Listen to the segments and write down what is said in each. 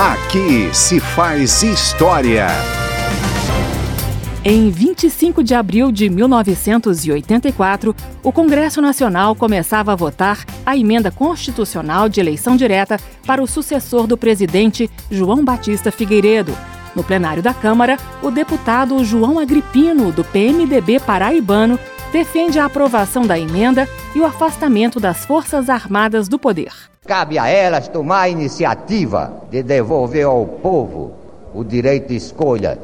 Aqui se faz história. Em 25 de abril de 1984, o Congresso Nacional começava a votar a emenda constitucional de eleição direta para o sucessor do presidente João Batista Figueiredo. No plenário da Câmara, o deputado João Agripino, do PMDB paraibano, defende a aprovação da emenda e o afastamento das Forças Armadas do poder. Cabe a elas tomar a iniciativa de devolver ao povo o direito de escolha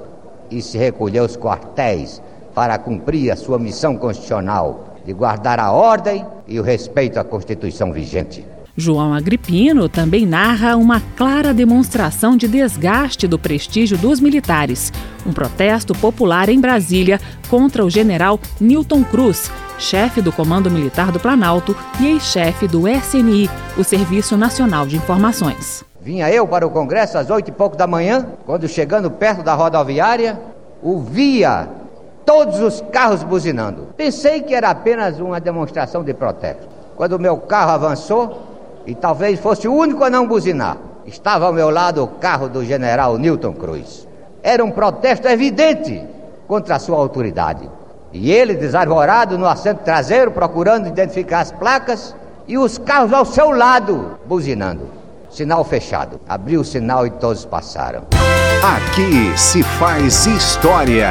e se recolher aos quartéis para cumprir a sua missão constitucional de guardar a ordem e o respeito à Constituição vigente. João Agripino também narra uma clara demonstração de desgaste do prestígio dos militares. Um protesto popular em Brasília contra o general Newton Cruz, chefe do Comando Militar do Planalto e ex-chefe do SNI, o Serviço Nacional de Informações. Vinha eu para o Congresso às oito e pouco da manhã, quando chegando perto da rodoviária, ouvia todos os carros buzinando. Pensei que era apenas uma demonstração de protesto. Quando o meu carro avançou, e talvez fosse o único a não buzinar. Estava ao meu lado o carro do general Newton Cruz. Era um protesto evidente contra a sua autoridade. E ele, desarvorado no assento traseiro, procurando identificar as placas, e os carros ao seu lado, buzinando. Sinal fechado. Abriu o sinal e todos passaram. Aqui se faz história.